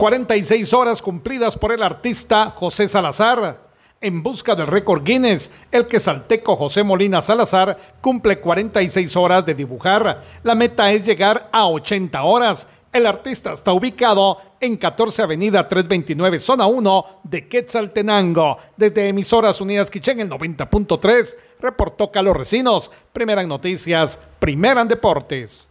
46 horas cumplidas por el artista José Salazar. En busca del récord Guinness, el quesalteco José Molina Salazar cumple 46 horas de dibujar. La meta es llegar a 80 horas. El artista está ubicado en 14 Avenida 329, Zona 1 de Quetzaltenango. Desde Emisoras Unidas Quichén, el 90.3, reportó Carlos Recinos. Primera en noticias, primera en deportes.